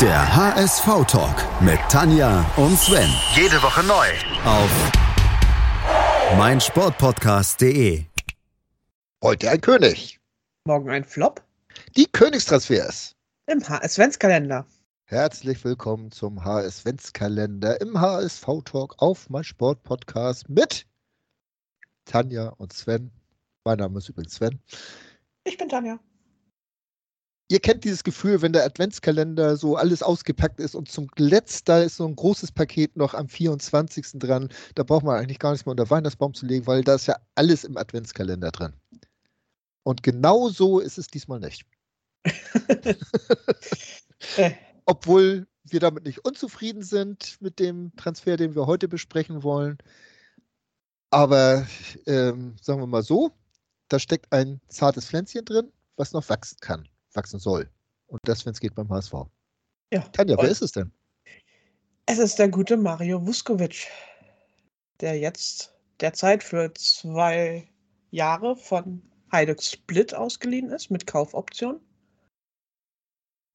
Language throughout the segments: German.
Der HSV-Talk mit Tanja und Sven. Jede Woche neu. Auf meinsportpodcast.de. Heute ein König. Morgen ein Flop Die Königstransfers. im HS-Ventskalender. Herzlich willkommen zum HS-Ventskalender im HSV-Talk auf meinsportpodcast mit Tanja und Sven. Mein Name ist übrigens Sven. Ich bin Tanja. Ihr kennt dieses Gefühl, wenn der Adventskalender so alles ausgepackt ist und zum letzter ist so ein großes Paket noch am 24. dran. Da braucht man eigentlich gar nichts mehr unter Weihnachtsbaum zu legen, weil da ist ja alles im Adventskalender drin. Und genau so ist es diesmal nicht. Obwohl wir damit nicht unzufrieden sind mit dem Transfer, den wir heute besprechen wollen. Aber ähm, sagen wir mal so, da steckt ein zartes Pflänzchen drin, was noch wachsen kann, wachsen soll. Und das, wenn es geht, beim HSV. ja. Tanja, wer ist es denn? Es ist der gute Mario Vuskovic, der jetzt derzeit für zwei Jahre von Heiduk Split ausgeliehen ist mit Kaufoption.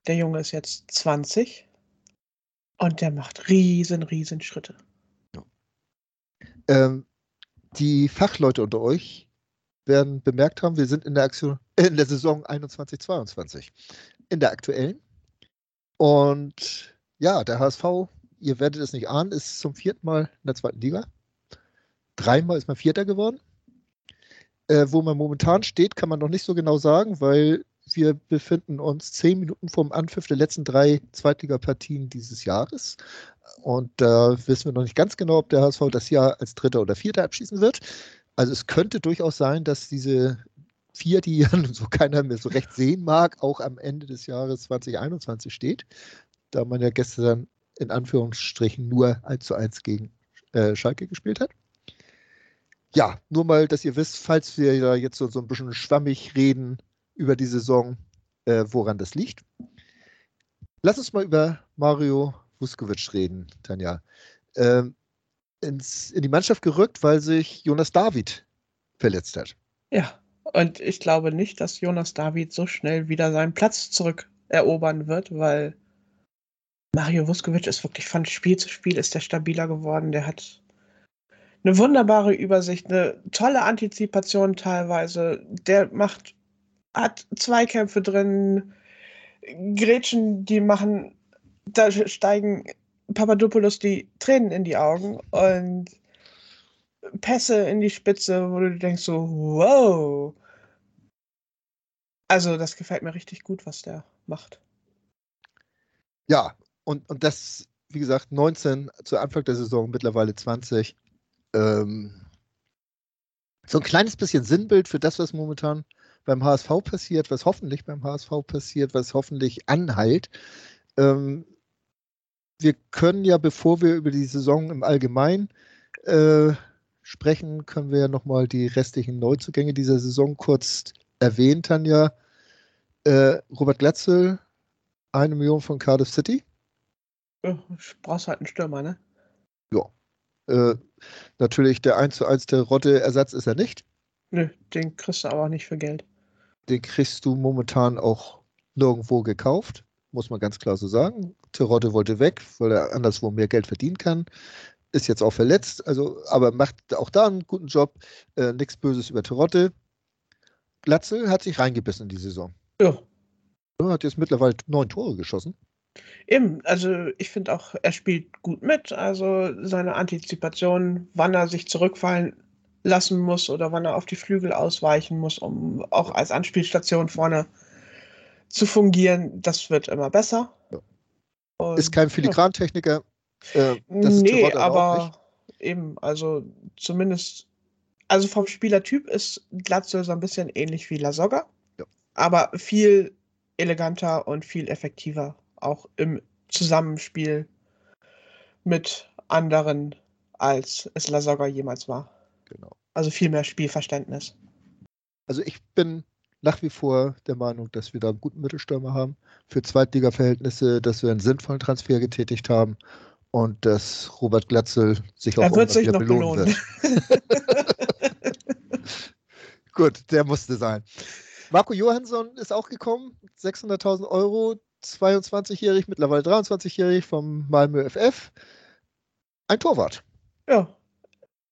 Der Junge ist jetzt 20 und der macht riesen, riesen Schritte. Ähm, die Fachleute unter euch werden bemerkt haben, wir sind in der Aktion, in der Saison 21-22. In der aktuellen. Und ja, der HSV, ihr werdet es nicht ahnen, ist zum vierten Mal in der zweiten Liga. Dreimal ist man Vierter geworden. Äh, wo man momentan steht, kann man noch nicht so genau sagen, weil wir befinden uns zehn Minuten vom Anpfiff der letzten drei Zweitligapartien dieses Jahres. Und da wissen wir noch nicht ganz genau, ob der HSV das Jahr als Dritter oder Vierter abschließen wird. Also es könnte durchaus sein, dass diese vier, die ja so keiner mehr so recht sehen mag, auch am Ende des Jahres 2021 steht, da man ja gestern in Anführungsstrichen nur 1 zu 1 gegen äh, Schalke gespielt hat. Ja, nur mal, dass ihr wisst, falls wir da jetzt so, so ein bisschen schwammig reden über die Saison, äh, woran das liegt. Lass uns mal über Mario Vuskovic reden, Tanja. Ähm, ins, in die Mannschaft gerückt, weil sich Jonas David verletzt hat. Ja, und ich glaube nicht, dass Jonas David so schnell wieder seinen Platz zurückerobern wird, weil Mario Vuskovic ist wirklich von Spiel zu Spiel ist der stabiler geworden. Der hat eine wunderbare Übersicht, eine tolle Antizipation teilweise. Der macht, hat Zweikämpfe drin, Gretchen, die machen, da steigen Papadopoulos die Tränen in die Augen und Pässe in die Spitze, wo du denkst so, wow. Also das gefällt mir richtig gut, was der macht. Ja, und, und das, wie gesagt, 19 zu Anfang der Saison, mittlerweile 20. Ähm, so ein kleines bisschen Sinnbild für das, was momentan beim HSV passiert, was hoffentlich beim HSV passiert, was hoffentlich anheilt. Ähm, wir können ja, bevor wir über die Saison im Allgemeinen äh, sprechen, können wir ja nochmal die restlichen Neuzugänge dieser Saison kurz erwähnen, Tanja. Äh, Robert Glatzel, eine Million von Cardiff City. Ja, brauchst halt einen Stürmer, ne? Äh, natürlich der 1 zu 1 der Rotte-Ersatz ist er nicht. Nö, den kriegst du aber auch nicht für Geld. Den kriegst du momentan auch nirgendwo gekauft, muss man ganz klar so sagen. Terodde wollte weg, weil er anderswo mehr Geld verdienen kann. Ist jetzt auch verletzt, also, aber macht auch da einen guten Job. Äh, Nichts Böses über Terodde. Glatzel hat sich reingebissen in die Saison. Ja, hat jetzt mittlerweile neun Tore geschossen. eben. Also ich finde auch, er spielt gut mit. Also seine Antizipation, wann er sich zurückfallen lassen muss oder wann er auf die Flügel ausweichen muss, um auch als Anspielstation vorne zu fungieren, das wird immer besser. Und, Ist kein. Filigrantechniker. Äh, das ist nee, nicht. aber eben, also zumindest, also vom Spielertyp ist Glatzel so ein bisschen ähnlich wie Lasogga, Ja. aber viel eleganter und viel effektiver, auch im Zusammenspiel mit anderen, als es Lasogga jemals war. Genau. Also viel mehr Spielverständnis. Also ich bin nach wie vor der Meinung, dass wir da einen guten Mittelstürmer haben. Für Zweitliga-Verhältnisse, dass wir einen sinnvollen Transfer getätigt haben und dass Robert Glatzel sich auch wird sich noch belohnen belohnen. Gut, der musste sein. Marco Johansson ist auch gekommen, 600.000 Euro. 22-jährig, mittlerweile 23-jährig vom Malmö FF. Ein Torwart. Ja,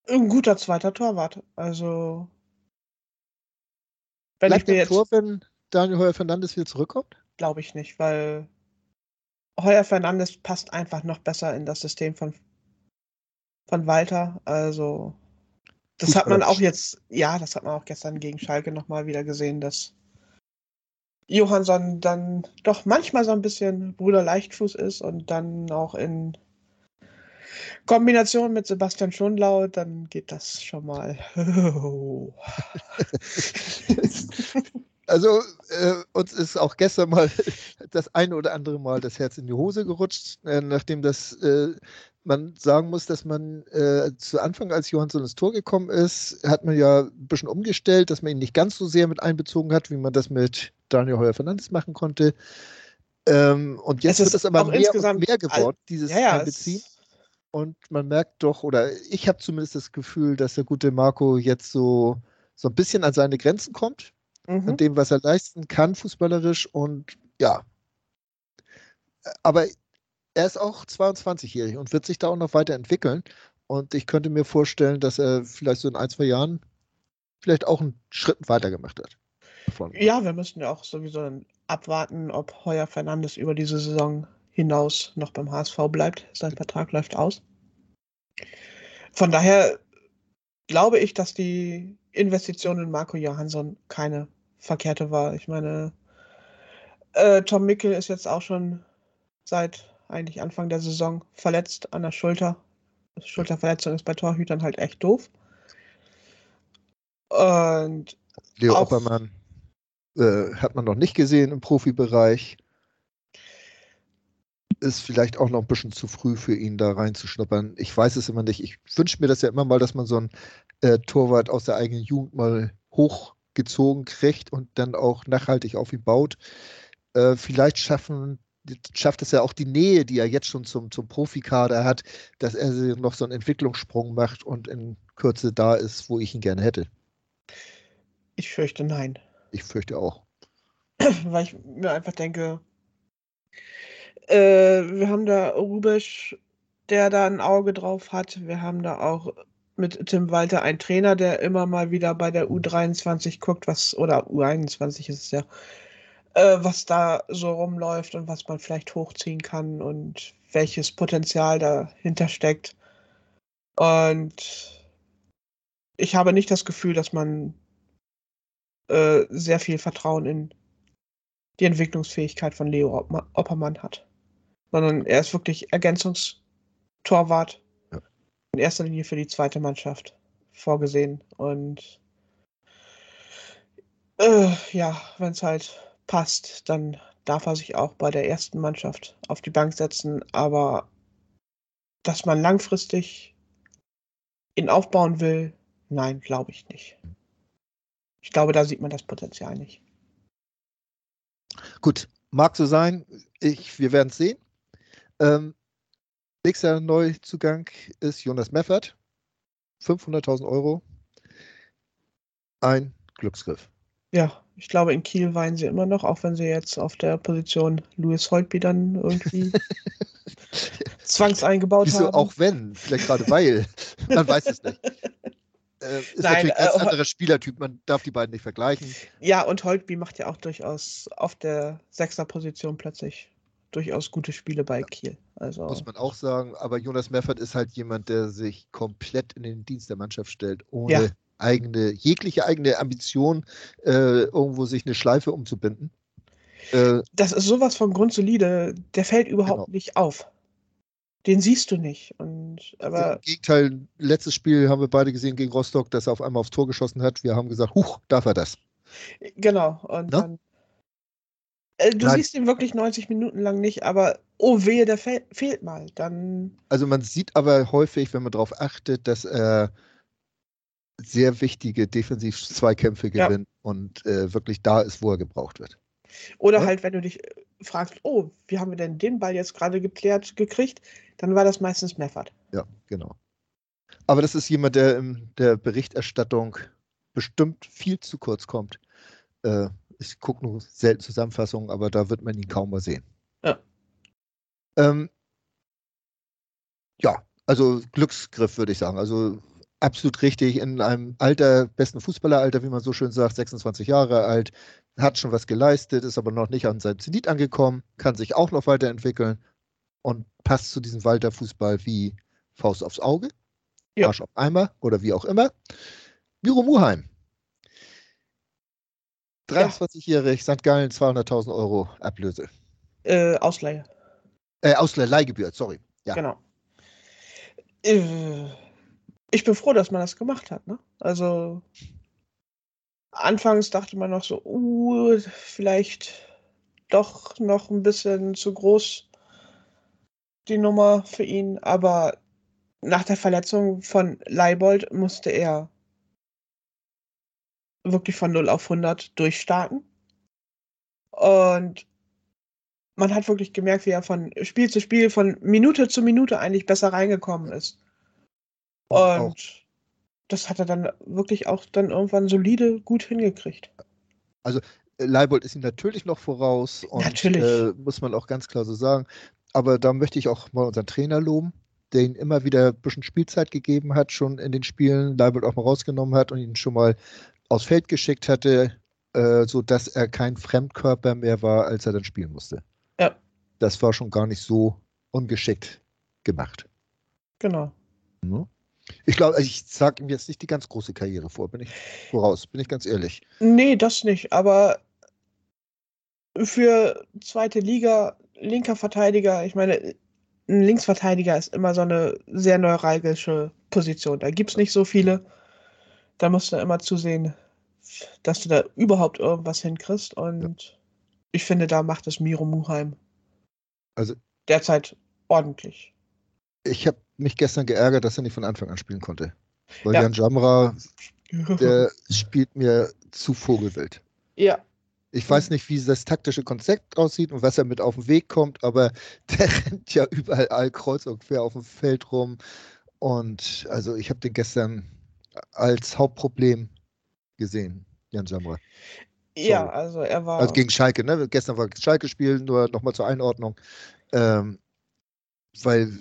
ein guter zweiter Torwart. Also, wenn Bleibt ich mir jetzt, Tor, wenn Daniel Heuer Fernandes wieder zurückkommt? glaube ich nicht, weil Heuer Fernandes passt einfach noch besser in das System von, von Walter. Also, das hat man auch jetzt, ja, das hat man auch gestern gegen Schalke nochmal wieder gesehen, dass Johansson dann doch manchmal so ein bisschen Bruder Leichtfuß ist und dann auch in Kombination mit Sebastian Schonlau, dann geht das schon mal. Also äh, uns ist auch gestern mal das eine oder andere Mal das Herz in die Hose gerutscht, äh, nachdem das äh, man sagen muss, dass man äh, zu Anfang, als Johansson ins Tor gekommen ist, hat man ja ein bisschen umgestellt, dass man ihn nicht ganz so sehr mit einbezogen hat, wie man das mit Daniel Heuer Fernandes machen konnte. Ähm, und jetzt Es ist wird es aber mehr mehr geworden, dieses ja, ja, Einbeziehen. Und man merkt doch, oder ich habe zumindest das Gefühl, dass der gute Marco jetzt so, so ein bisschen an seine Grenzen kommt an mhm. dem, was er leisten kann, fußballerisch. Und ja, aber er ist auch 22-jährig und wird sich da auch noch weiterentwickeln. Und ich könnte mir vorstellen, dass er vielleicht so in ein, zwei Jahren vielleicht auch einen Schritt weiter gemacht hat. Von. Ja, wir müssen ja auch sowieso abwarten, ob Heuer Fernandes über diese Saison hinaus noch beim HSV bleibt. Sein Vertrag läuft aus. Von daher glaube ich, dass die Investition in Marco Johansson keine verkehrte war. Ich meine, äh, Tom Mickel ist jetzt auch schon seit eigentlich Anfang der Saison verletzt an der Schulter. Schulterverletzung ist bei Torhütern halt echt doof. Und Leo auch- Oppermann äh, hat man noch nicht gesehen im Profibereich. Ist vielleicht auch noch ein bisschen zu früh für ihn da reinzuschnuppern. Ich weiß es immer nicht. Ich wünsche mir das ja immer mal, dass man so einen äh, Torwart aus der eigenen Jugend mal hochgezogen kriegt und dann auch nachhaltig auf ihn baut. Äh, vielleicht schaffen, schafft es ja auch die Nähe, die er jetzt schon zum, zum Profikader hat, dass er noch so einen Entwicklungssprung macht und in Kürze da ist, wo ich ihn gerne hätte. ich fürchte nein. Ich fürchte auch. weil ich mir einfach denke, äh, wir haben da Rubisch, der da ein Auge drauf hat. Wir haben da auch mit Tim Walter einen Trainer, der immer mal wieder bei der U23 guckt, was, oder U21 ist es ja, äh, was da so rumläuft und was man vielleicht hochziehen kann und welches Potenzial dahinter steckt. Und ich habe nicht das Gefühl, dass man äh, sehr viel Vertrauen in die Entwicklungsfähigkeit von Leo Oppermann hat. Sondern er ist wirklich Ergänzungstorwart. Ja. In erster Linie für die zweite Mannschaft vorgesehen. Und äh, ja, wenn es halt passt, dann darf er sich auch bei der ersten Mannschaft auf die Bank setzen. Aber dass man langfristig ihn aufbauen will, nein, glaube ich nicht. Ich glaube, da sieht man das Potenzial nicht. Gut, mag so sein. Ich, wir werden es sehen. Ähm, nächster Neuzugang ist Jonas Meffert. 500.000 Euro. Ein Glücksgriff. Ja, ich glaube, in Kiel weinen sie immer noch, auch wenn sie jetzt auf der Position Louis Holtby dann irgendwie zwangseingebaut Wieso haben. auch wenn? Vielleicht gerade weil. Man weiß es nicht. Äh, ist Nein, natürlich ein ganz äh, anderer Spielertyp. Man darf die beiden nicht vergleichen. Ja, und Holtby macht ja auch durchaus auf der Sechser-Position plötzlich durchaus gute Spiele bei Kiel. Also Muss man auch sagen. Aber Jonas Meffert ist halt jemand, der sich komplett in den Dienst der Mannschaft stellt, ohne Ja. eigene, jegliche eigene Ambition, äh, irgendwo sich eine Schleife umzubinden. Äh, das ist sowas von grundsolide, der fällt überhaupt Genau. nicht auf. Den siehst du nicht. Und Im aber Gegenteil, letztes Spiel haben wir beide gesehen gegen Rostock, dass er auf einmal aufs Tor geschossen hat. Wir haben gesagt, huch, darf er das? genau. Und Ne? dann. Äh, du Nein. siehst ihn wirklich 90 Minuten lang nicht, aber oh wehe, der fe fehlt mal. Dann Also man sieht aber häufig, wenn man darauf achtet, dass er sehr wichtige Defensiv-Zweikämpfe Ja. gewinnt und äh, wirklich da ist, wo er gebraucht wird. Oder Ja. halt, wenn du dich äh, fragst, oh, wie haben wir denn den Ball jetzt gerade geklärt gekriegt, dann war das meistens Meffert. Ja, genau. Aber das ist jemand, der in der Berichterstattung bestimmt viel zu kurz kommt. Äh, ich gucke nur selten Zusammenfassungen, aber da wird man ihn kaum mal sehen. Ja. Ähm, ja, also Glücksgriff würde ich sagen. Also absolut richtig in einem Alter, besten Fußballeralter, wie man so schön sagt, 26 Jahre alt, hat schon was geleistet, ist aber noch nicht an seinem Zenit angekommen, kann sich auch noch weiterentwickeln und passt zu diesem Walter-Fußball wie Faust aufs Auge, Ja. Arsch auf Eimer oder wie auch immer. Miro Muheim. 23-jährig, St. Gallen, 200.000 Euro Ablöse. Äh, Ausleihe. Äh, Ausleih, Leihgebühr, sorry. Ja. Genau. Äh, ich bin froh, dass man das gemacht hat. Ne? Also anfangs dachte man noch so, uh, vielleicht doch noch ein bisschen zu groß die Nummer für ihn, aber nach der Verletzung von Leibold musste er wirklich von 0 auf 100 durchstarten. Und man hat wirklich gemerkt, wie er von Spiel zu Spiel, von Minute zu Minute eigentlich besser reingekommen ist. Auch. Und das hat er dann wirklich auch dann irgendwann solide gut hingekriegt. Leibold ist ihm natürlich noch voraus und Natürlich. Äh, muss man auch ganz klar so sagen. Aber da möchte ich auch mal unseren Trainer loben, der ihn immer wieder ein bisschen Spielzeit gegeben hat, schon in den Spielen, Leibold auch mal rausgenommen hat und ihn schon mal aufs Feld geschickt hatte, äh, sodass er kein Fremdkörper mehr war, als er dann spielen musste. Ja. Das war schon gar nicht so ungeschickt gemacht. Genau. Ne? Ich glaube, ich sage ihm jetzt nicht die ganz große Karriere vor, bin ich voraus, bin ich ganz ehrlich. Nee, das nicht, aber für zweite Liga, linker Verteidiger, ich meine, ein Linksverteidiger ist immer so eine sehr neuralgische Position. Da gibt es nicht so viele. Da musst du immer zusehen, dass du da überhaupt irgendwas hinkriegst. Und ich finde, da macht es Miro Muheim Also derzeit ordentlich. ich habe mich gestern geärgert, dass er nicht von Anfang an spielen konnte. Weil Ja. Jan Jamra, der spielt mir zu vogelwild. ja, Ich weiß nicht, wie das taktische Konzept aussieht und was er mit auf den Weg kommt, aber der rennt ja überall all kreuz und quer auf dem Feld rum. Und also ich habe den gestern als Hauptproblem gesehen, Jan Jamra. ja, also er war. Also gegen Schalke, ne? Gestern war Schalke-Spiel, nur nochmal zur Einordnung. Ähm, weil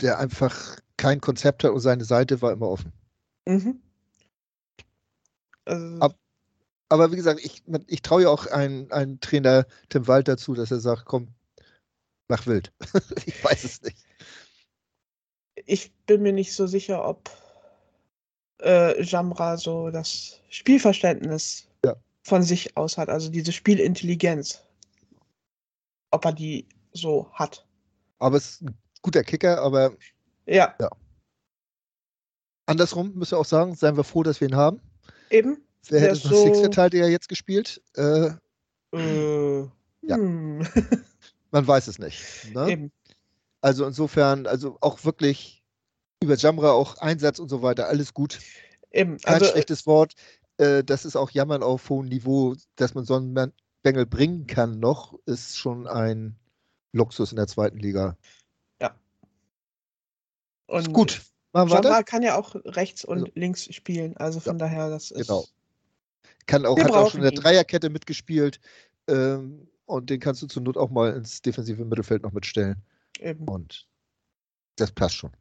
der einfach kein Konzept hat und seine Seite war immer offen. Mhm. Also, Ab- Aber wie gesagt, ich, ich traue ja auch einen, einen Trainer Tim Walter zu, dass er sagt, komm, mach wild. ich weiß es nicht. ich bin mir nicht so sicher, ob äh, Jamra so das Spielverständnis Ja. von sich aus hat, also diese Spielintelligenz. Ob er die so hat. Aber es ist ein guter Kicker, aber Ja, andersrum müssen wir auch sagen, seien wir froh, dass wir ihn haben. eben. Wer Ja, hätte so so- Six-Verteidiger jetzt gespielt? Äh, Äh, Ja. hm, man weiß es nicht. Ne? eben. Also insofern, also auch wirklich über Jamra auch Einsatz und so weiter, alles gut. Eben. Kein Also, schlechtes Wort. Äh, das ist auch Jammern auf hohem Niveau, dass man so einen Bengel bringen kann noch, ist schon ein Luxus in der zweiten Liga. und Ist gut. Jamra kann ja auch rechts und Also- links spielen. Also von daher, das ist. Genau. Kann auch, hat auch schon in der. Dreierkette mitgespielt. Ähm, und den kannst du zur Not auch mal ins defensive Mittelfeld noch mitstellen. Eben. Und das passt schon.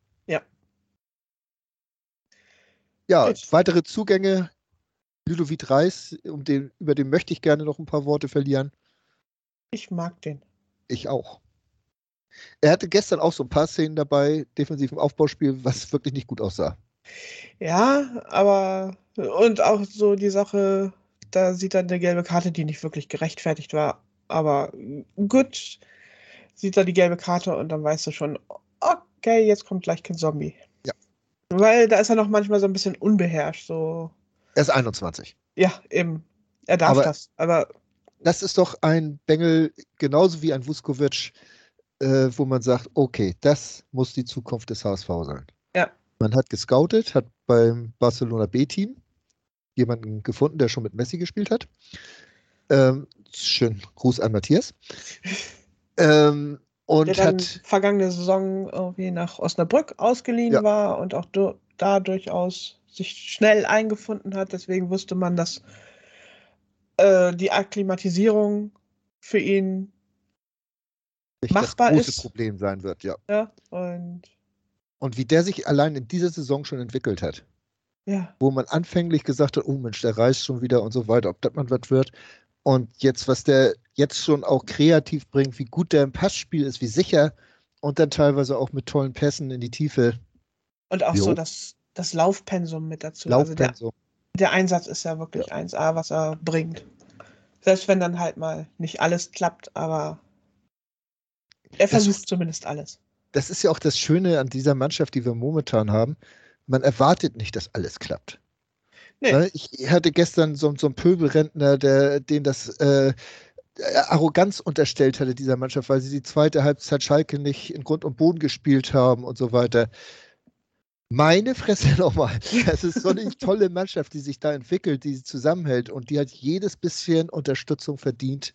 Ja. Weitere Zugänge. Ludovic Reis, um den, über den möchte ich gerne noch ein paar Worte verlieren. Ich mag den. Ich auch. Er hatte gestern auch so ein paar Szenen dabei, defensiv im Aufbauspiel, was wirklich nicht gut aussah. Ja, aber und auch so die Sache, da sieht er eine gelbe Karte, die nicht wirklich gerechtfertigt war. Aber gut, sieht er die gelbe Karte und dann weißt du schon, okay, jetzt kommt gleich kein Zombie. Weil da ist er noch manchmal so ein bisschen unbeherrscht. So, Er ist 21. ja, eben. Er darf Aber- das. Aber Das ist doch ein Bengel, genauso wie ein Vuskovic, äh, wo man sagt, okay, das muss die Zukunft des HSV sein. Ja. Man hat gescoutet, hat beim Barcelona B-Team jemanden gefunden, der schon mit Messi gespielt hat. Ähm, schön, Gruß an Matthias. Ähm, und der dann hat, vergangene Saison irgendwie nach Osnabrück ausgeliehen Ja. war und auch du da durchaus sich schnell eingefunden hat. Deswegen wusste man, dass äh, die Akklimatisierung für ihn nicht Machbar das große ist. Problem sein wird, ja. Ja, und Und wie der sich allein in dieser Saison schon entwickelt hat. ja, wo man anfänglich gesagt hat, oh Mensch, der reißt schon wieder und so weiter, ob das mal was wird. Und jetzt, was der jetzt schon auch kreativ bringt, wie gut der im Passspiel ist, wie sicher und dann teilweise auch mit tollen Pässen in die Tiefe. und auch Jo. so das, das Laufpensum mit dazu. Also der, Laufpensum. der Einsatz ist ja wirklich 1A, was er bringt. Selbst wenn dann halt mal nicht alles klappt, aber er Das versucht ist- zumindest alles. Das ist ja auch das Schöne an dieser Mannschaft, die wir momentan haben. Man erwartet nicht, dass alles klappt. Nee. Ne, Ich hatte gestern so, so einen Pöbelrentner, der, den das äh, Arroganz unterstellt hatte, dieser Mannschaft, weil sie die zweite Halbzeit Schalke nicht in Grund und Boden gespielt haben und so weiter. Meine Fresse nochmal. Das ist so eine tolle Mannschaft, die sich da entwickelt, die zusammenhält und die hat jedes bisschen Unterstützung verdient,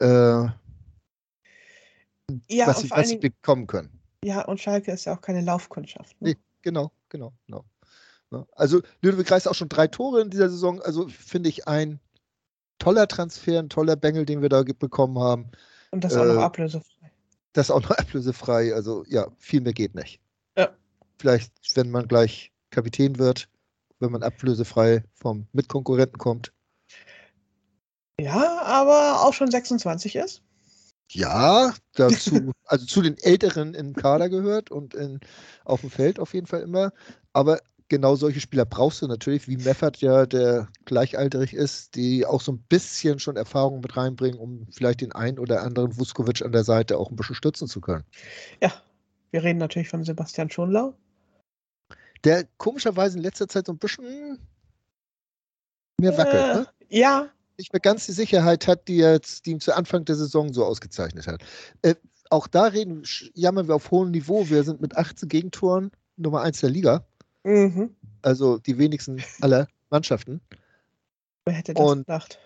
äh, Ja, was, sie, was sie bekommen können. ja, und Schalke ist ja auch keine Laufkundschaft. Ne? Nee. Genau, genau, genau. Also Ludovic Reis auch schon drei Tore in dieser Saison, also finde ich ein toller Transfer, ein toller Bengel, den wir da bekommen haben. Und das auch noch Äh, ablösefrei. Das auch noch ablösefrei, also ja, viel mehr geht nicht. Ja. Vielleicht, wenn man gleich Kapitän wird, wenn man ablösefrei vom Mitkonkurrenten kommt. Ja, aber auch schon 26 ist. Ja, dazu, also zu den Älteren im Kader gehört und in, auf dem Feld auf jeden Fall immer. Aber genau solche Spieler brauchst du natürlich, wie Meffert ja, der gleichalterig ist, die auch so ein bisschen schon Erfahrung mit reinbringen, um vielleicht den einen oder anderen Vuskovic an der Seite auch ein bisschen stützen zu können. Ja, wir reden natürlich von Sebastian Schonlau. Der komischerweise in letzter Zeit so ein bisschen mehr wackelt, Äh, ne? Ja, nicht mehr ganz die Sicherheit hat, die, jetzt, die ihm zu Anfang der Saison so ausgezeichnet hat. Äh, auch da reden, jammern wir auf hohem Niveau. Wir sind mit 18 Gegentoren Nummer 1 der Liga, mhm. also die wenigsten aller Mannschaften. wer hätte das Und- gedacht?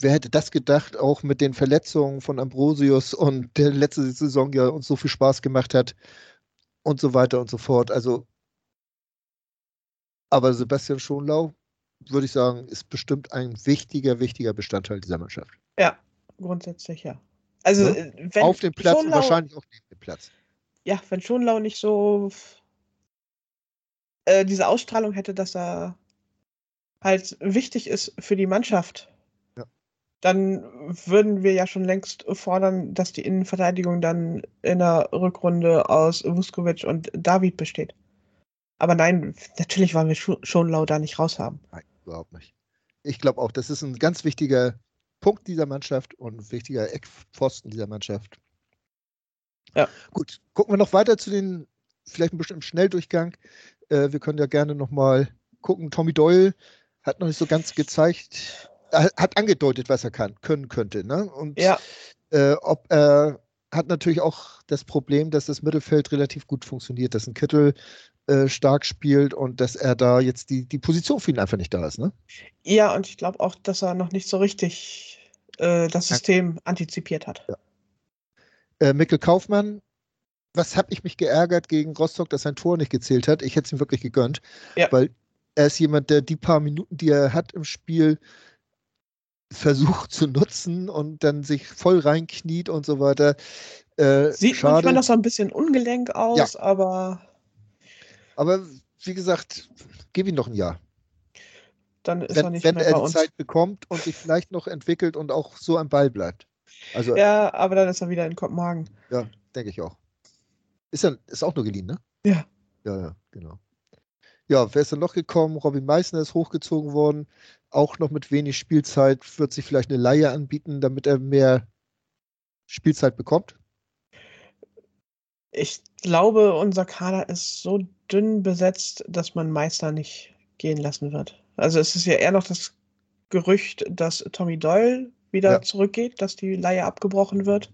Wer hätte das gedacht, auch mit den Verletzungen von Ambrosius und der letzte Saison ja uns so viel Spaß gemacht hat und so weiter und so fort. Also, aber Sebastian Schonlau, würde ich sagen, ist bestimmt ein wichtiger, wichtiger Bestandteil dieser Mannschaft. Ja, grundsätzlich ja. Also, Ja, äh, wenn Auf dem Platz und Schonlau- wahrscheinlich auch neben dem Platz. ja, wenn Schonlau nicht so äh, diese Ausstrahlung hätte, dass er halt wichtig ist für die Mannschaft, Ja. dann würden wir ja schon längst fordern, dass die Innenverteidigung dann in der Rückrunde aus Vuskovic und David besteht. Aber nein, natürlich wollen wir Scho- Schonlau da nicht raushaben. Nein, überhaupt nicht. Ich glaube auch, das ist ein ganz wichtiger Punkt dieser Mannschaft und ein wichtiger Eckpfosten dieser Mannschaft. Ja. Gut, gucken wir noch weiter zu den, vielleicht ein bisschen im Schnelldurchgang. Äh, wir können ja gerne nochmal gucken. Tommy Doyle hat noch nicht so ganz gezeigt, er hat angedeutet, was er kann, können könnte. Ne? Und Ja, äh, ob er hat natürlich auch das Problem, dass das Mittelfeld relativ gut funktioniert, dass ein Kittel äh, stark spielt und dass er da jetzt die, die Position für ihn einfach nicht da ist. Ne? ja, und ich glaube auch, dass er noch nicht so richtig äh, das Ja. System antizipiert hat. Äh, Mikkel Kaufmann, was habe ich mich geärgert gegen Rostock, dass sein Tor nicht gezählt hat? Ich hätte es ihm wirklich gegönnt, Ja. weil er ist jemand, der die paar Minuten, die er hat im Spiel, versucht zu nutzen und dann sich voll reinkniet und so weiter. Äh, Sieht schade, manchmal noch so ein bisschen ungelenk aus, aber aber wie gesagt, gib ihm noch ein Jahr. dann ist er Wenn, nicht wenn mehr er bei uns. Zeit bekommt und sich vielleicht noch entwickelt und auch so am Ball bleibt. Also, Ja, aber dann ist er wieder in Kopenhagen. denke ich auch. Ist, ja, ist auch nur geliehen, ne? Ja. Ja, ja, genau. Ja, wer ist denn noch gekommen? Robin Meissner ist hochgezogen worden. Auch noch mit wenig Spielzeit. Wird sich vielleicht eine Laie anbieten, damit er mehr Spielzeit bekommt. Ich glaube, unser Kader ist so dünn besetzt, dass man Meister nicht gehen lassen wird. Also es ist ja eher noch das Gerücht, dass Tommy Doyle wieder Ja. zurückgeht, dass die Leihe abgebrochen wird.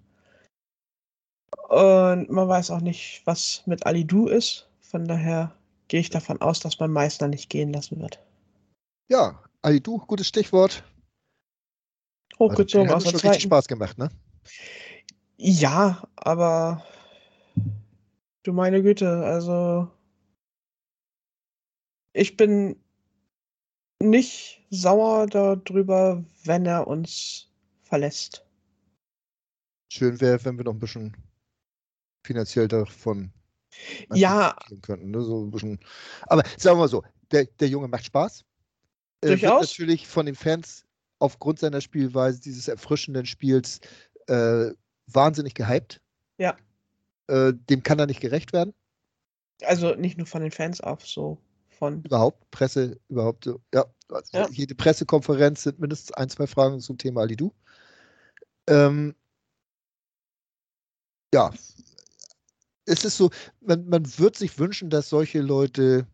Und man weiß auch nicht, was mit Ali Du ist. Von daher gehe ich davon aus, dass man Meister nicht gehen lassen wird. Ja, Ali Du, gutes Stichwort. Hochgezogen hat aus mir der schon richtig zweiten. Spaß gemacht, ne? Ja, aber du meine Güte, also ich bin nicht sauer darüber, wenn er uns verlässt. Schön wäre, wenn wir noch ein bisschen finanziell davon Ja, könnten. Ne? So ein bisschen. Aber sagen wir mal so, der, der Junge macht Spaß. Äh, wird Durchaus. natürlich von den Fans aufgrund seiner Spielweise, dieses erfrischenden Spiels, äh, wahnsinnig gehypt. Ja. Äh, dem kann er nicht gerecht werden. also nicht nur von den Fans auch so von. Überhaupt, Presse, überhaupt. so. Ja, also Ja. jede Pressekonferenz sind mindestens ein, zwei Fragen zum Thema Alidu. Ähm, ja, es ist so, man, man wird sich wünschen, dass solche Leute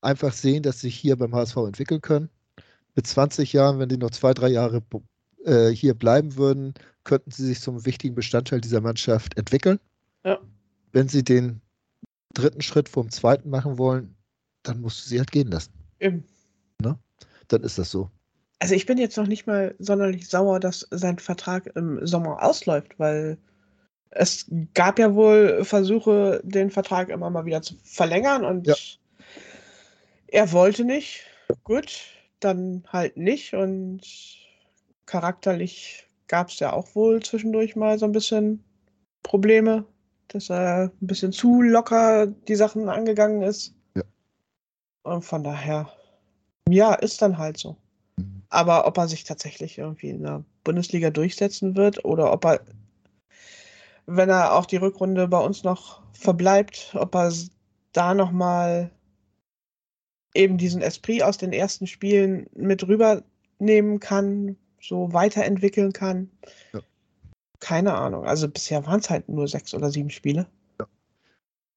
einfach sehen, dass sie sich hier beim HSV entwickeln können. Mit 20 Jahren, wenn die noch zwei, drei Jahre äh, hier bleiben würden, könnten sie sich zum wichtigen Bestandteil dieser Mannschaft entwickeln. Ja. Wenn sie den dritten Schritt vom zweiten machen wollen, dann musst du sie halt gehen lassen. Eben. Dann ist das so. Also ich bin jetzt noch nicht mal sonderlich sauer, dass sein Vertrag im Sommer ausläuft, weil es gab ja wohl Versuche, den Vertrag immer mal wieder zu verlängern und Ja. er wollte nicht. Gut, dann halt nicht und charakterlich gab es ja auch wohl zwischendurch mal so ein bisschen Probleme, dass er ein bisschen zu locker die Sachen angegangen ist. Ja. Und von daher, ja, ist dann halt so. Aber ob er sich tatsächlich irgendwie in der Bundesliga durchsetzen wird oder ob er, wenn er auch die Rückrunde bei uns noch verbleibt, ob er da nochmal eben diesen Esprit aus den ersten Spielen mit rübernehmen kann, so weiterentwickeln kann. Ja. Keine Ahnung. Also bisher waren es halt nur sechs oder sieben Spiele.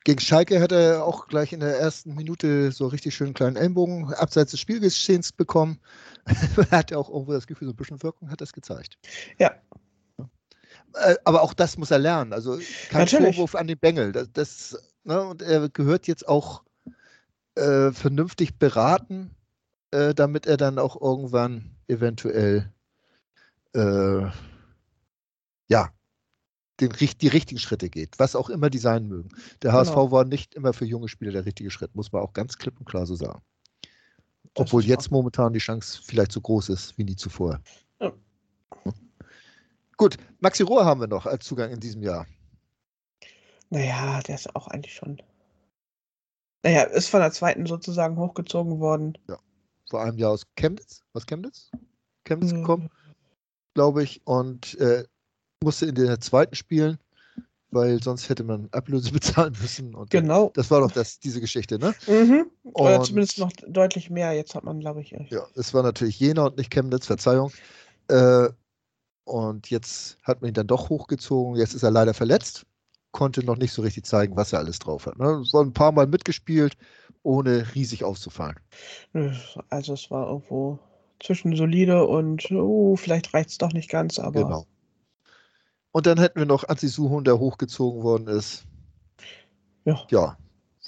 Gegen Schalke hat er auch gleich in der ersten Minute so richtig schönen kleinen Ellenbogen abseits des Spielgeschehens bekommen. er hat ja auch irgendwo das Gefühl, so ein bisschen Wirkung hat das gezeigt. Ja. Äh, Aber auch das muss er lernen. Also kein Natürlich. Vorwurf an den Bengel. Das, das, ne, und er gehört jetzt auch äh, vernünftig beraten, äh, damit er dann auch irgendwann eventuell äh, ja, den, die richtigen Schritte geht, was auch immer die sein mögen. Der HSV Genau. war nicht immer für junge Spieler der richtige Schritt, muss man auch ganz klipp und klar so sagen. Obwohl jetzt momentan die Chance vielleicht so groß ist wie nie zuvor. Ja. Gut, Maxi Rohr haben wir noch als Zugang in diesem Jahr. Naja, der ist auch eigentlich schon. Naja, ist von der zweiten sozusagen hochgezogen worden. Vor einem Jahr aus Chemnitz, aus Chemnitz, Chemnitz Mhm. gekommen, glaube ich, und äh, musste in der zweiten spielen, weil sonst hätte man Ablöse bezahlen müssen. Und dann- Genau. Das war doch das, diese Geschichte, ne? Mhm. Oder Und- zumindest noch deutlich mehr. Jetzt hat man, glaube ich, echt. Ja, es war natürlich Jena und nicht Chemnitz, Verzeihung. Äh, und jetzt hat man ihn dann doch hochgezogen. Jetzt ist er leider verletzt, konnte noch nicht so richtig zeigen, was er alles drauf hat. Ne? Es war ein paar Mal mitgespielt, ohne riesig aufzufallen. Also es war irgendwo zwischen solide und uh, vielleicht reicht es doch nicht ganz, aber Genau. Und dann hätten wir noch Anzi Suhun, der hochgezogen worden ist. Ja. Ja.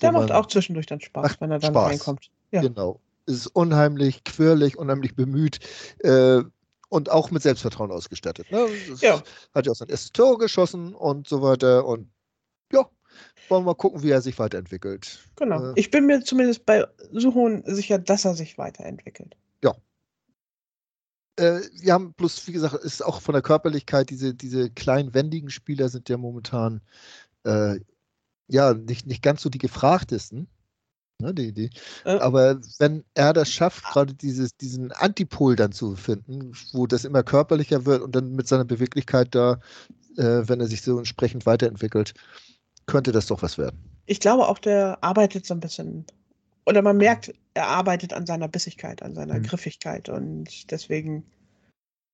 der macht auch zwischendurch dann Spaß, wenn er dann Spaß. reinkommt. Ja. Genau. Ist unheimlich quirlig, unheimlich bemüht äh, und auch mit Selbstvertrauen ausgestattet. Ne? Ja. Hat ja auch sein erstes Tor geschossen und so weiter. Und ja, wollen wir mal gucken, wie er sich weiterentwickelt. Genau. Äh, Ich bin mir zumindest bei Suchon sicher, dass er sich weiterentwickelt. äh, wir haben bloß, wie gesagt, ist auch von der Körperlichkeit, diese, diese kleinen, wendigen Spieler sind ja momentan äh, ja nicht, nicht ganz so die gefragtesten. Ne, die, die. Äh, Aber wenn er das schafft, gerade dieses, diesen Antipol dann zu finden, wo das immer körperlicher wird und dann mit seiner Beweglichkeit da, äh, wenn er sich so entsprechend weiterentwickelt, könnte das doch was werden. ich glaube auch, der arbeitet so ein bisschen. Oder man merkt, er arbeitet an seiner Bissigkeit, an seiner Mhm. Griffigkeit und deswegen,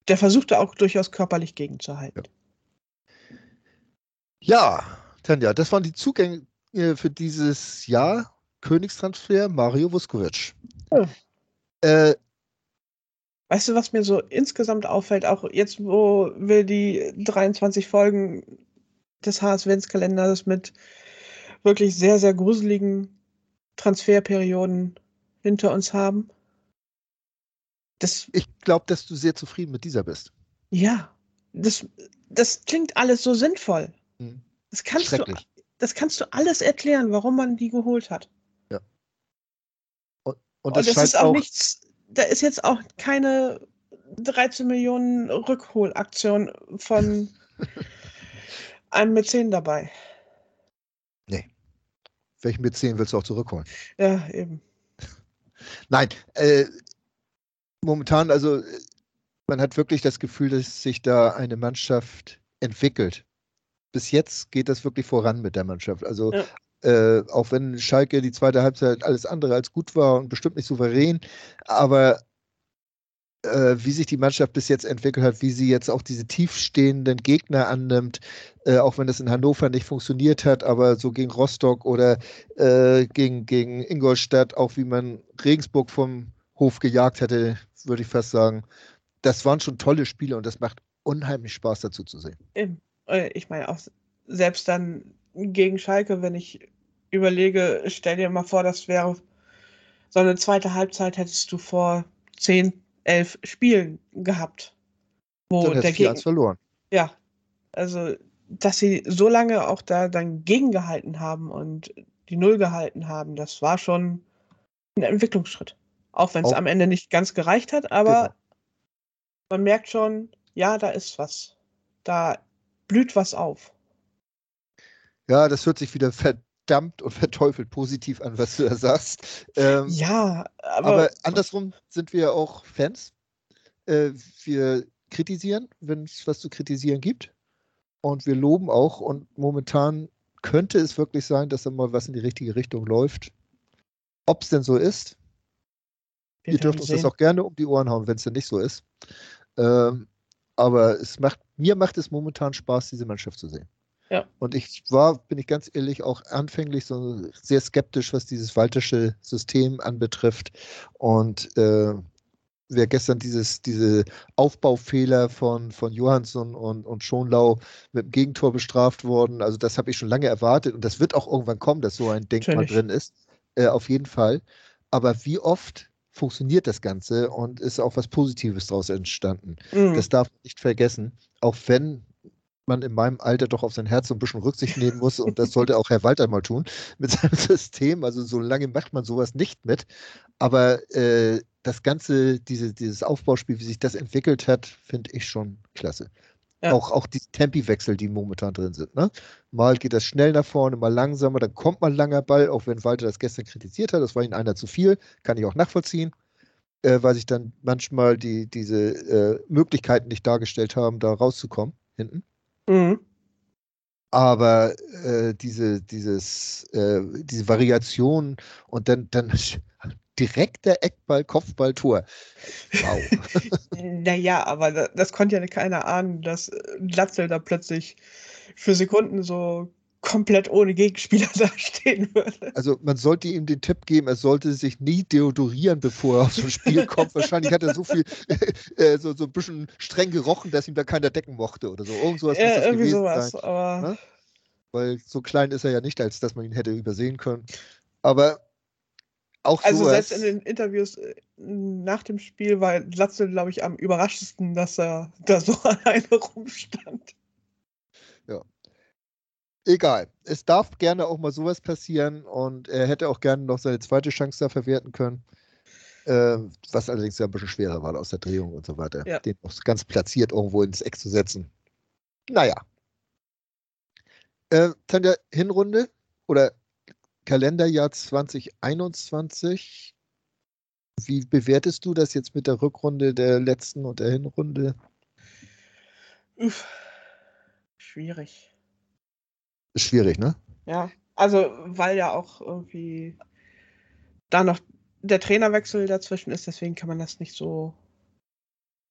der versucht da auch durchaus körperlich gegenzuhalten. Ja, Tanja, das waren die Zugänge für dieses Jahr. Königstransfer Mario Vuskovic. Ja. Äh, Weißt du, was mir so insgesamt auffällt, auch jetzt, wo wir die 23 Folgen des HSV-Kalenders mit wirklich sehr, sehr gruseligen Transferperioden hinter uns haben? Das, ich glaube, dass du sehr zufrieden mit dieser bist. ja, das, das klingt alles so sinnvoll. Mhm. Das kannst, du, das kannst du alles erklären, warum man die geholt hat. Und Und das es scheint ist auch, auch, nichts, da ist jetzt auch keine 13 Millionen Rückholaktion von einen mit 10 dabei. Nee. Welchen 10 willst du auch zurückholen? Ja, eben. Nein, äh, momentan, also man hat wirklich das Gefühl, dass sich da eine Mannschaft entwickelt. Bis jetzt geht das wirklich voran mit der Mannschaft. Also ja. Äh, auch wenn Schalke die zweite Halbzeit alles andere als gut war und bestimmt nicht souverän, aber äh, wie sich die Mannschaft bis jetzt entwickelt hat, wie sie jetzt auch diese tiefstehenden Gegner annimmt, äh, auch wenn das in Hannover nicht funktioniert hat, aber so gegen Rostock oder äh, gegen, gegen Ingolstadt, auch wie man Regensburg vom Hof gejagt hätte, würde ich fast sagen. Das waren schon tolle Spiele und das macht unheimlich Spaß dazu zu sehen. Äh, ich meine auch selbst dann gegen Schalke, wenn ich überlege, stell dir mal vor, das wäre so eine zweite Halbzeit hättest du vor zehn, elf Spielen gehabt. Wo dann der Gegner verloren. Ja, also dass sie so lange auch da dann gegengehalten haben und die Null gehalten haben, das war schon ein Entwicklungsschritt. Auch wenn es am Ende nicht ganz gereicht hat, aber genau. man merkt schon, ja, da ist was. Da blüht was auf. Ja, das hört sich wieder verdammt und verteufelt positiv an, was du da sagst. Ähm, ja, aber, aber, andersrum sind wir auch Fans. Äh, wir kritisieren, wenn es was zu kritisieren gibt. Und wir loben auch. Und momentan könnte es wirklich sein, dass da mal was in die richtige Richtung läuft. Ob es denn so ist, wir ihr dürft uns das auch gerne um die Ohren hauen, wenn es denn nicht so ist. Ähm, aber es macht, mir macht es momentan Spaß, diese Mannschaft zu sehen. Ja. Und ich war, bin ich ganz ehrlich, auch anfänglich so sehr skeptisch, was dieses Waltersche System anbetrifft. Und äh, wer gestern dieses, diese Aufbaufehler von, von Johansson und, und Schonlau mit dem Gegentor bestraft worden, also das habe ich schon lange erwartet und das wird auch irgendwann kommen, dass so ein Denkmal Natürlich. drin ist. Äh, auf jeden Fall. Aber wie oft funktioniert das Ganze und ist auch was Positives daraus entstanden. Mhm. Das darf man nicht vergessen, auch wenn man in meinem Alter doch auf sein Herz so ein bisschen Rücksicht nehmen muss und das sollte auch Herr Walter mal tun mit seinem System. Also so lange macht man sowas nicht mit. Aber äh, das Ganze, diese, dieses Aufbauspiel, wie sich das entwickelt hat, finde ich schon klasse. Ja. Auch, auch die Tempiwechsel, die momentan drin sind. Ne? Mal geht das schnell nach vorne, mal langsamer, dann kommt mal ein langer Ball, auch wenn Walter das gestern kritisiert hat, das war ihm einer zu viel, kann ich auch nachvollziehen, äh, weil sich dann manchmal die, diese äh, Möglichkeiten nicht dargestellt haben, da rauszukommen hinten. Mhm. Aber äh, diese, dieses, äh, diese Variation und dann, dann direkter Eckball, Kopfball, Tor. Wow. naja, aber das konnte ja keiner ahnen, dass Glatzel da plötzlich für Sekunden so komplett ohne Gegenspieler dastehen würde. Also man sollte ihm den Tipp geben, er sollte sich nie deodorieren, bevor er auf so ein Spiel kommt. Wahrscheinlich hat er so viel, äh, so, so ein bisschen streng gerochen, dass ihm da keiner decken mochte oder so. Irgend sowas ja, irgendwie sowas, sein. aber... Ne? Weil so klein ist er ja nicht, als dass man ihn hätte übersehen können. Aber auch also sowas. selbst in den Interviews äh, nach dem Spiel war Latzel, glaube ich, am überraschtesten, dass er da so alleine rumstand. Egal. Es darf gerne auch mal sowas passieren und er hätte auch gerne noch seine zweite Chance da verwerten können. Äh, was allerdings ja ein bisschen schwerer war aus der Drehung und so weiter. Ja. Den auch ganz platziert irgendwo ins Eck zu setzen. Naja. Äh, Tanja, Hinrunde oder Kalenderjahr 2021. Wie bewertest du das jetzt mit der Rückrunde der letzten und der Hinrunde? Uff, schwierig. Ist schwierig, ne? Ja, also weil ja auch irgendwie da noch der Trainerwechsel dazwischen ist, deswegen kann man das nicht so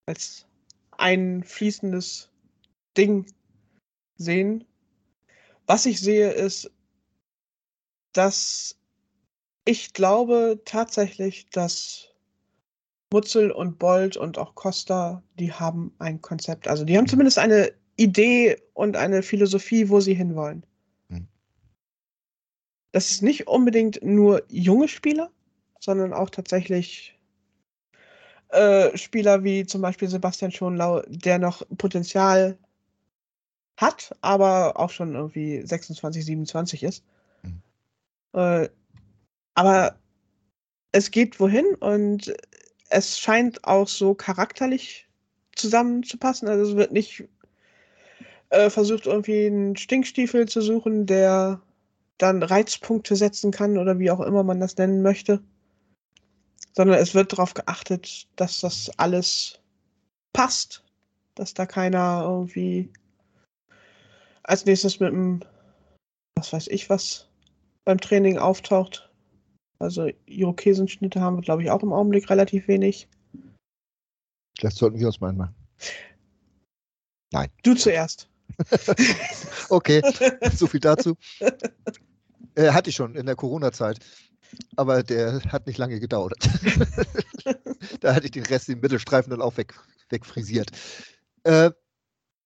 als ein fließendes Ding sehen. Was ich sehe, ist, dass ich glaube tatsächlich, dass Mutzel und Bold und auch Costa, die haben ein Konzept. Also die haben zumindest eine Idee und eine Philosophie, wo sie hinwollen. Mhm. Das ist nicht unbedingt nur junge Spieler, sondern auch tatsächlich äh, Spieler wie zum Beispiel Sebastian Schonlau, der noch Potenzial hat, aber auch schon irgendwie 26, 27 ist. Äh, aber es geht wohin und es scheint auch so charakterlich zusammenzupassen. Also es wird nicht äh, versucht irgendwie einen Stinkstiefel zu suchen, der dann Reizpunkte setzen kann oder wie auch immer man das nennen möchte. Sondern es wird darauf geachtet, dass das alles passt, dass da keiner irgendwie als nächstes mit einem, was weiß ich was, beim Training auftaucht. Also Irokesenschnitte haben wir, glaube ich, auch im Augenblick relativ wenig. Vielleicht sollten wir uns mal machen. Nein. Du zuerst. okay, so viel dazu. Äh, hatte ich schon in der Corona-Zeit, aber der hat nicht lange gedauert. da hatte ich den Rest, den Mittelstreifen dann auch weg, wegfrisiert. Äh,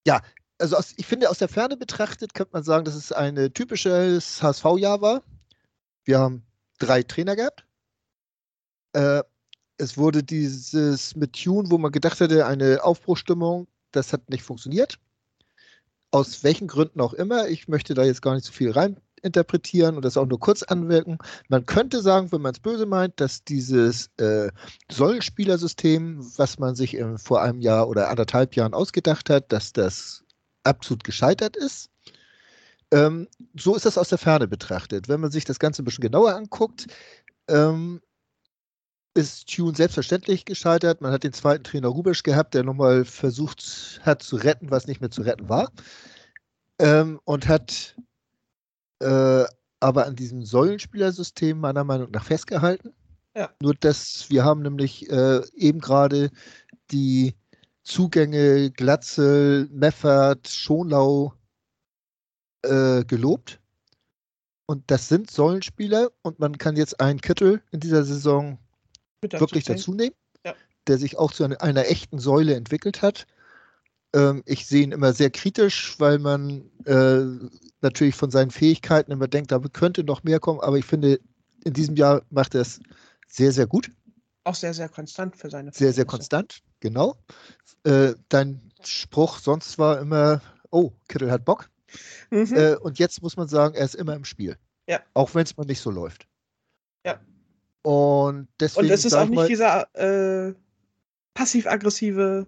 ja, also aus, ich finde, aus der Ferne betrachtet könnte man sagen, dass es ein typisches HSV-Jahr war. Wir haben drei Trainer gehabt. Äh, es wurde dieses mit Tune, wo man gedacht hätte, eine Aufbruchstimmung, das hat nicht funktioniert. Aus welchen Gründen auch immer. Ich möchte da jetzt gar nicht so viel rein interpretieren und das auch nur kurz anwirken. Man könnte sagen, wenn man es böse meint, dass dieses äh, Säulenspielersystem, was man sich äh, vor einem Jahr oder anderthalb Jahren ausgedacht hat, dass das absolut gescheitert ist. Ähm, so ist das aus der Ferne betrachtet. Wenn man sich das Ganze ein bisschen genauer anguckt, ähm, ist Tune selbstverständlich gescheitert. Man hat den zweiten Trainer Rubisch gehabt, der nochmal versucht hat zu retten, was nicht mehr zu retten war. Ähm, und hat äh, aber an diesem Säulenspielersystem meiner Meinung nach festgehalten. Ja. Nur dass wir haben nämlich äh, eben gerade die Zugänge Glatzel, Meffert, Schonlau äh, gelobt. Und das sind Säulenspieler und man kann jetzt einen Kittel in dieser Saison dazu wirklich dazu nehmen, ja. der sich auch zu einer, einer echten Säule entwickelt hat. Ähm, ich sehe ihn immer sehr kritisch, weil man äh, natürlich von seinen Fähigkeiten immer denkt, da könnte noch mehr kommen, aber ich finde, in diesem Jahr macht er es sehr, sehr gut. Auch sehr, sehr konstant für seine Sehr, sehr konstant, genau. Äh, dein Spruch sonst war immer, oh, Kittel hat Bock. Mhm. Äh, und jetzt muss man sagen, er ist immer im Spiel. Ja. Auch wenn es mal nicht so läuft. Und deswegen. Und es ist auch nicht mal, dieser äh, passiv-aggressive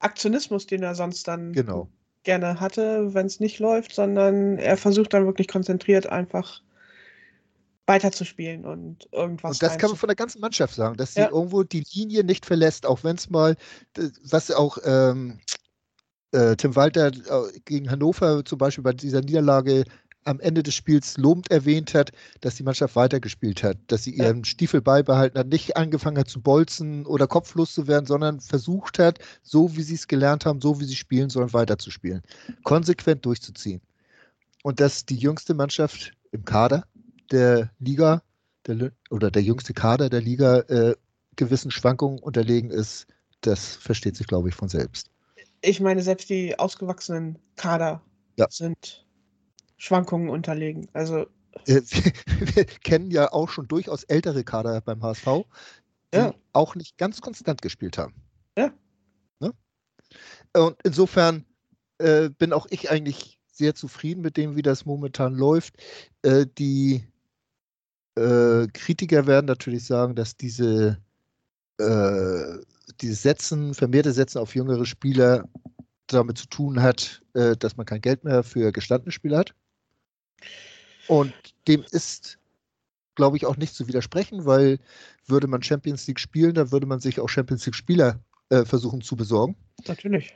Aktionismus, den er sonst dann genau. gerne hatte, wenn es nicht läuft, sondern er versucht dann wirklich konzentriert einfach weiterzuspielen und irgendwas. Und das kann man von der ganzen Mannschaft sagen, dass sie ja. irgendwo die Linie nicht verlässt, auch wenn es mal, was auch ähm, äh, Tim Walter äh, gegen Hannover zum Beispiel bei dieser Niederlage am Ende des Spiels lobend erwähnt hat, dass die Mannschaft weitergespielt hat, dass sie ihren. Stiefel beibehalten hat, nicht angefangen hat zu bolzen oder kopflos zu werden, sondern versucht hat, so wie sie es gelernt haben, so wie sie spielen sollen, weiterzuspielen. Konsequent durchzuziehen. Und dass die jüngste Mannschaft im Kader der Liga der, oder der jüngste Kader der Liga äh, gewissen Schwankungen unterlegen ist, das versteht sich, glaube ich, von selbst. Ich meine, selbst die ausgewachsenen Kader ja. sind Schwankungen unterlegen. Also äh, wir, wir, kennen ja auch schon durchaus ältere Kader beim HSV, die ja. auch nicht ganz konstant gespielt haben. Ja. Ne? Und insofern äh, bin auch ich eigentlich sehr zufrieden mit dem, wie das momentan läuft. Äh, die äh, Kritiker werden natürlich sagen, dass diese, äh, dieses Setzen, vermehrte Setzen auf jüngere Spieler damit zu tun hat, äh, dass man kein Geld mehr für gestandene Spieler hat. Und dem ist, glaube ich, auch nicht zu widersprechen, weil würde man Champions League spielen, dann würde man sich auch Champions League Spieler äh, versuchen zu besorgen. Natürlich.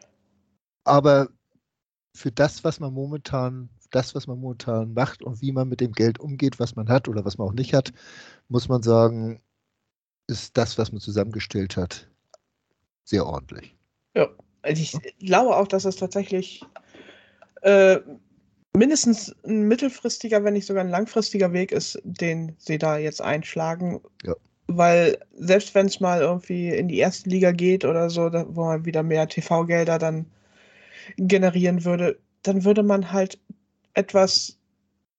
Aber für das, was man momentan das, was man momentan macht und wie man mit dem Geld umgeht, was man hat oder was man auch nicht hat, muss man sagen, ist das, was man zusammengestellt hat, sehr ordentlich. Ja, also ich glaube auch, dass es tatsächlich äh, mindestens ein mittelfristiger, wenn nicht sogar ein langfristiger Weg ist, den sie da jetzt einschlagen. Ja. Weil selbst wenn es mal irgendwie in die erste Liga geht oder so, wo man wieder mehr TV-Gelder dann generieren würde, dann würde man halt etwas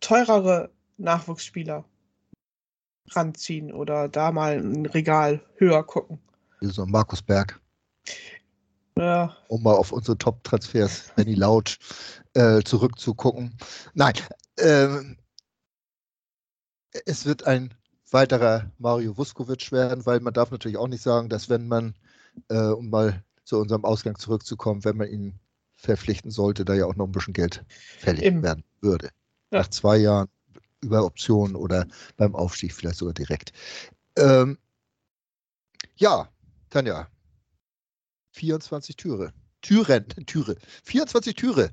teurere Nachwuchsspieler ranziehen oder da mal ein Regal höher gucken. So Markus Berg. Ja. Um mal auf unsere Top-Transfers, Benny Laut, äh, zurückzugucken. Nein, ähm, es wird ein weiterer Mario Vuskovic werden, weil man darf natürlich auch nicht sagen, dass wenn man, äh, um mal zu unserem Ausgang zurückzukommen, wenn man ihn verpflichten sollte, da ja auch noch ein bisschen Geld fällig Eben. werden würde. Ja. Nach zwei Jahren über Optionen oder beim Aufstieg vielleicht sogar direkt. Ähm, ja, Tanja. 24 Türe. Türen, Türe. 24 Türe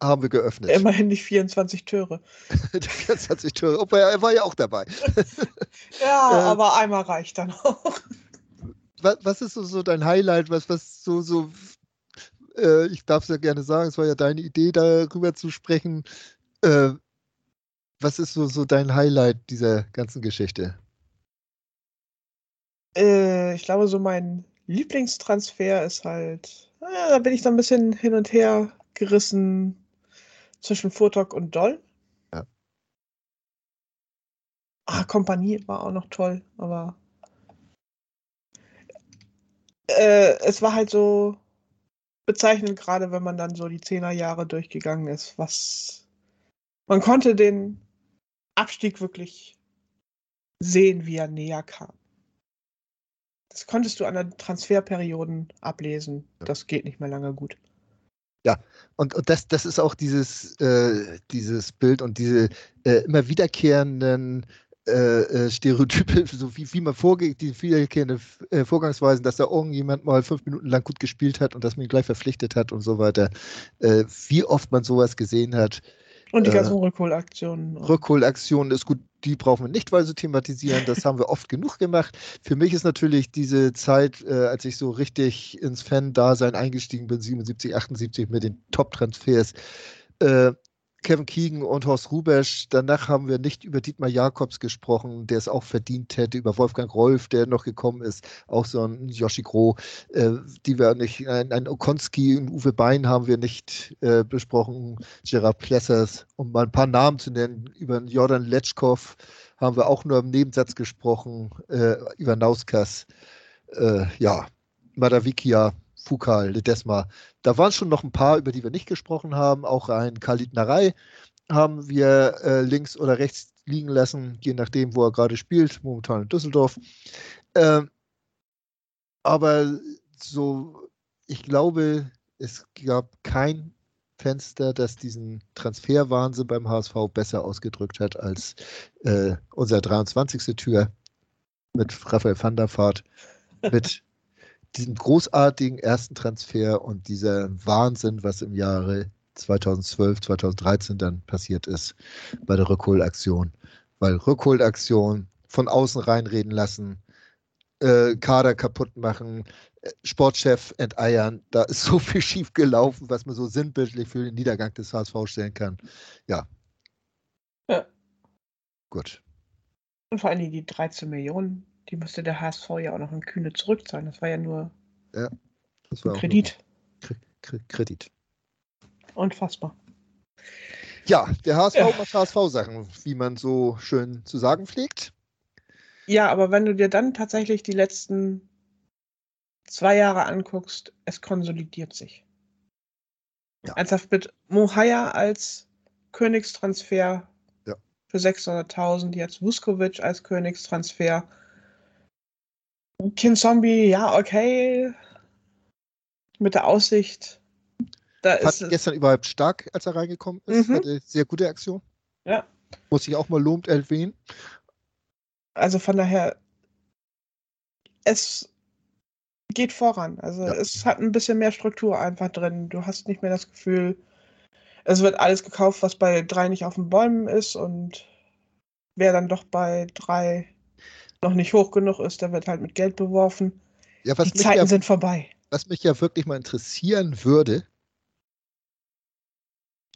haben wir geöffnet. Immerhin nicht 24 Türe. 24 Türe. Obwohl, er war ja auch dabei. Ja, Äh, aber einmal reicht dann auch. was, was ist so, so dein Highlight? Was, was so, so, äh, ich darf es ja gerne sagen, es war ja deine Idee, darüber zu sprechen. Äh, was ist so, so dein Highlight dieser ganzen Geschichte? Äh, ich glaube, so mein Lieblingstransfer ist halt, naja, da bin ich so ein bisschen hin und her gerissen zwischen Furtok und Doll. Ja. Ah, Kompanie war auch noch toll, aber äh, es war halt so bezeichnend, gerade wenn man dann so die Zehnerjahre durchgegangen ist, was man konnte den Abstieg wirklich sehen, wie er näher kam. Das konntest du an den Transferperioden ablesen. Ja. Das geht nicht mehr lange gut. Und, und das, das ist auch dieses, äh, dieses Bild und diese äh, immer wiederkehrenden äh, äh, Stereotype, so wie, wie man vorgeht, die wiederkehrende äh, Vorgangsweisen, dass da irgendjemand mal fünf Minuten lang gut gespielt hat und dass man ihn gleich verpflichtet hat und so weiter. Äh, wie oft man sowas gesehen hat. Und die Äh, ganzen Rückholaktionen. Rückholaktionen ist gut, die brauchen wir nicht weiter thematisieren, das haben wir oft genug gemacht. Für mich ist natürlich diese Zeit, äh, als ich so richtig ins Fan-Dasein eingestiegen bin, 77, 78 mit den Top-Transfers, äh, Kevin Keegan und Horst Rubesch. Danach haben wir nicht über Dietmar Jakobs gesprochen, der es auch verdient hätte, über Wolfgang Rolf, der noch gekommen ist, auch so ein Yoshi Gro, äh, die wir nicht, ein, ein Okonski und Uwe Bein haben wir nicht äh, besprochen, Gerard Plessers, um mal ein paar Namen zu nennen, über Jordan Letschkow haben wir auch nur im Nebensatz gesprochen, äh, über Nauskas, äh, ja, Madavikia, Fukal, Ledesma. Da waren schon noch ein paar, über die wir nicht gesprochen haben. Auch ein Khalid Narei haben wir äh, links oder rechts liegen lassen, je nachdem, wo er gerade spielt, momentan in Düsseldorf. Ähm, aber so, ich glaube, es gab kein Fenster, das diesen Transferwahnsinn beim HSV besser ausgedrückt hat als äh, unser 23. Tür mit Raphael van der Vaart, mit diesem großartigen ersten Transfer und dieser Wahnsinn, was im Jahre 2012, 2013 dann passiert ist bei der Rückholaktion. Weil Rückholaktion von außen reinreden lassen, äh, Kader kaputt machen, äh, Sportchef enteiern, da ist so viel schief gelaufen, was man so sinnbildlich für den Niedergang des HSV stellen kann. Ja. Ja. Gut. Und vor allem die 13 Millionen, die musste der HSV ja auch noch in Kühne zurückzahlen. Das war ja nur Das ein war Kredit. nur Kre- Kredit. Unfassbar. Ja, der HSV Ja. macht HSV-Sachen, wie man so schön zu sagen pflegt. Ja, aber wenn du dir dann tatsächlich die letzten zwei Jahre anguckst, es konsolidiert sich. Ja. Ernsthaft mit Mohaya als Königstransfer Ja. für 600.000, jetzt Vuskovic als Königstransfer. Kinzombie, ja, okay. Mit der Aussicht. Da Fand ist gestern überhaupt stark, als er reingekommen ist. Mhm. Hatte sehr gute Aktion. Ja. Muss ich auch mal lobend erwähnen. Also von daher, es geht voran. Also Ja. es hat ein bisschen mehr Struktur einfach drin. Du hast nicht mehr das Gefühl, es wird alles gekauft, was bei drei nicht auf den Bäumen ist und wer dann doch bei drei noch nicht hoch genug ist, der wird halt mit Geld beworfen. Ja, Die Zeiten ja, sind vorbei. was mich ja wirklich mal interessieren würde,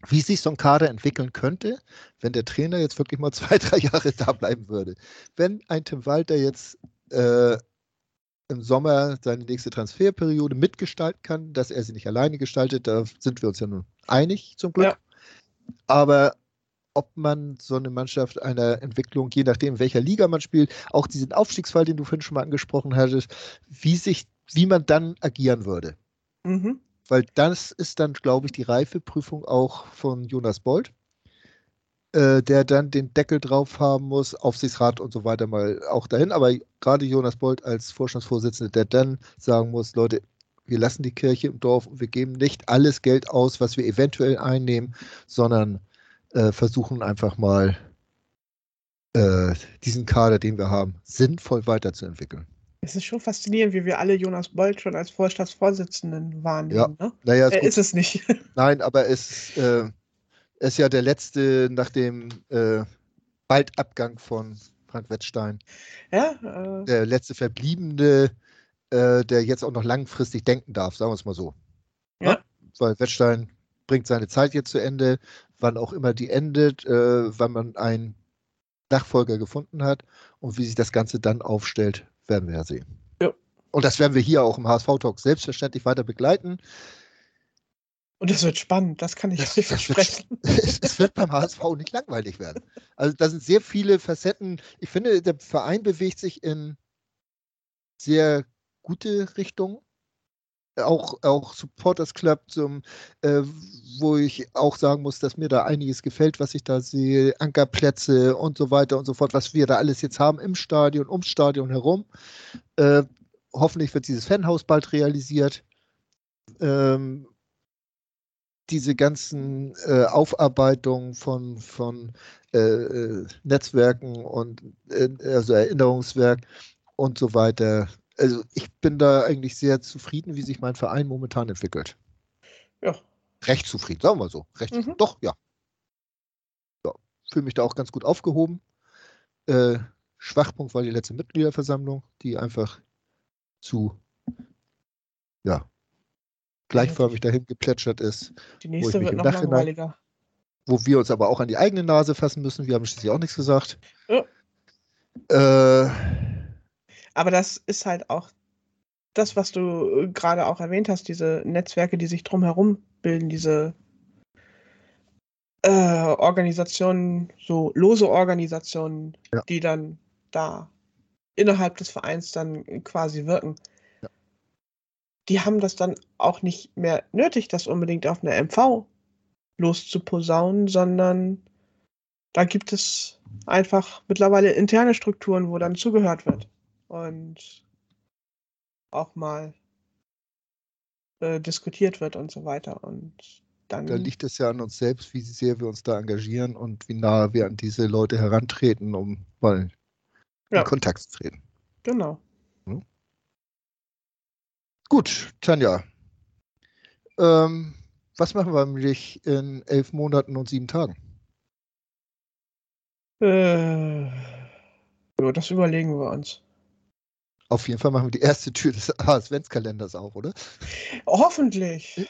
wie sich so ein Kader entwickeln könnte, wenn der Trainer jetzt wirklich mal zwei, drei Jahre da bleiben würde. Wenn ein Tim Walter jetzt äh, im Sommer seine nächste Transferperiode mitgestalten kann, dass er sie nicht alleine gestaltet, da sind wir uns ja nun einig zum Glück. Ja. Aber ob man so eine Mannschaft einer Entwicklung, je nachdem, in welcher Liga man spielt, auch diesen Aufstiegsfall, den du vorhin schon mal angesprochen hattest, wie sich, wie man dann agieren würde. Mhm. Weil das ist dann, glaube ich, die Reifeprüfung auch von Jonas Bold, äh, der dann den Deckel drauf haben muss, Aufsichtsrat und so weiter mal auch dahin. Aber gerade Jonas Bold als Vorstandsvorsitzender, der dann sagen muss, Leute, wir lassen die Kirche im Dorf und wir geben nicht alles Geld aus, was wir eventuell einnehmen, sondern äh, versuchen einfach mal äh, diesen Kader, den wir haben, sinnvoll weiterzuentwickeln. Es ist schon faszinierend, wie wir alle Jonas Bolt schon als Vorstandsvorsitzenden wahrnehmen. Ja, ne? naja, Er ist es nicht. Nein, aber es äh, ist ja der letzte nach dem äh, Baldabgang von Frank Wettstein. ja, äh, Der letzte Verbliebene, äh, der jetzt auch noch langfristig denken darf, sagen wir es mal so. Ja. Ne? Weil Wettstein bringt seine Zeit jetzt zu Ende, wann auch immer die endet, äh, wann man einen Nachfolger gefunden hat und wie sich das Ganze dann aufstellt, werden wir ja sehen. Ja. Und das werden wir hier auch im HSV-Talk selbstverständlich weiter begleiten. und es wird spannend, das kann ich Das- euch das wird versprechen. es, es wird beim HSV nicht langweilig werden. Also da sind sehr viele Facetten. Ich finde, der Verein bewegt sich in sehr gute Richtungen. Auch, auch Supporters Club, zum, äh, wo ich auch sagen muss, dass mir da einiges gefällt, was ich da sehe. Ankerplätze und so weiter und so fort, was wir da alles jetzt haben im Stadion, ums Stadion herum. Äh, hoffentlich wird dieses Fanhaus bald realisiert. Ähm, diese ganzen äh, Aufarbeitungen von, von äh, äh, Netzwerken und äh, also Erinnerungswerk und so weiter. Also ich bin da eigentlich sehr zufrieden, wie sich mein Verein momentan entwickelt. Ja. Recht zufrieden, sagen wir mal so. Recht Mhm. zufrieden. Doch, ja. ja. Fühle mich da auch ganz gut aufgehoben. Äh, Schwachpunkt war die letzte Mitgliederversammlung, die einfach zu ja, gleichförmig dahin geplätschert ist Die nächste wird noch langweiliger. wo wir uns aber auch an die eigene Nase fassen müssen. Wir haben schließlich auch nichts gesagt. Ja. Äh, Aber das ist halt auch das, was du äh, gerade auch erwähnt hast, diese Netzwerke, die sich drumherum bilden, diese äh, Organisationen, so lose Organisationen, Ja. die dann da innerhalb des Vereins dann quasi wirken. Ja. Die haben das dann auch nicht mehr nötig, das unbedingt auf eine MV loszuposaunen, sondern da gibt es einfach mittlerweile interne Strukturen, wo dann zugehört wird und auch mal äh, diskutiert wird und so weiter. Und dann da liegt es ja an uns selbst, wie sehr wir uns da engagieren und wie nahe wir an diese Leute herantreten, um mal Ja. in Kontakt zu treten. genau. Gut, Tanja. Ähm, was machen wir nämlich in elf Monaten und sieben Tagen? Äh, ja, das überlegen wir uns. Auf jeden Fall machen wir die erste Tür des Adventskalenders auf, oder? Hoffentlich.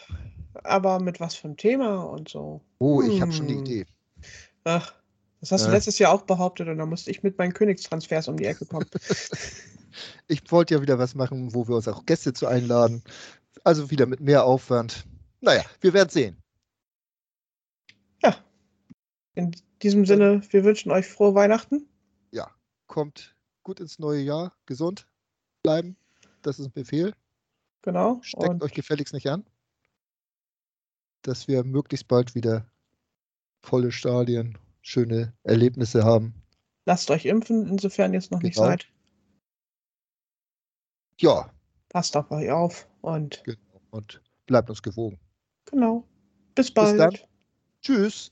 Aber mit was für einem Thema und so. Oh, ich habe schon eine Hm. Idee. Ach, das hast du Ja. letztes Jahr auch behauptet und da musste ich mit meinen Königstransfers um die Ecke kommen. Ich wollte ja wieder was machen, wo wir uns auch Gäste zu einladen. Also wieder mit mehr Aufwand. Naja, wir werden sehen. In diesem Sinne, wir wünschen euch frohe Weihnachten. Kommt gut ins neue Jahr, gesund bleiben. Das ist ein Befehl. Genau. Steckt Und euch gefälligst nicht an. Dass wir möglichst bald wieder volle Stadien, schöne Erlebnisse haben. lasst euch impfen, insofern ihr es noch nicht Genau. seid. Ja, Passt auf euch auf und genau. Und bleibt uns gewogen. genau. Bis bald. dann. Tschüss.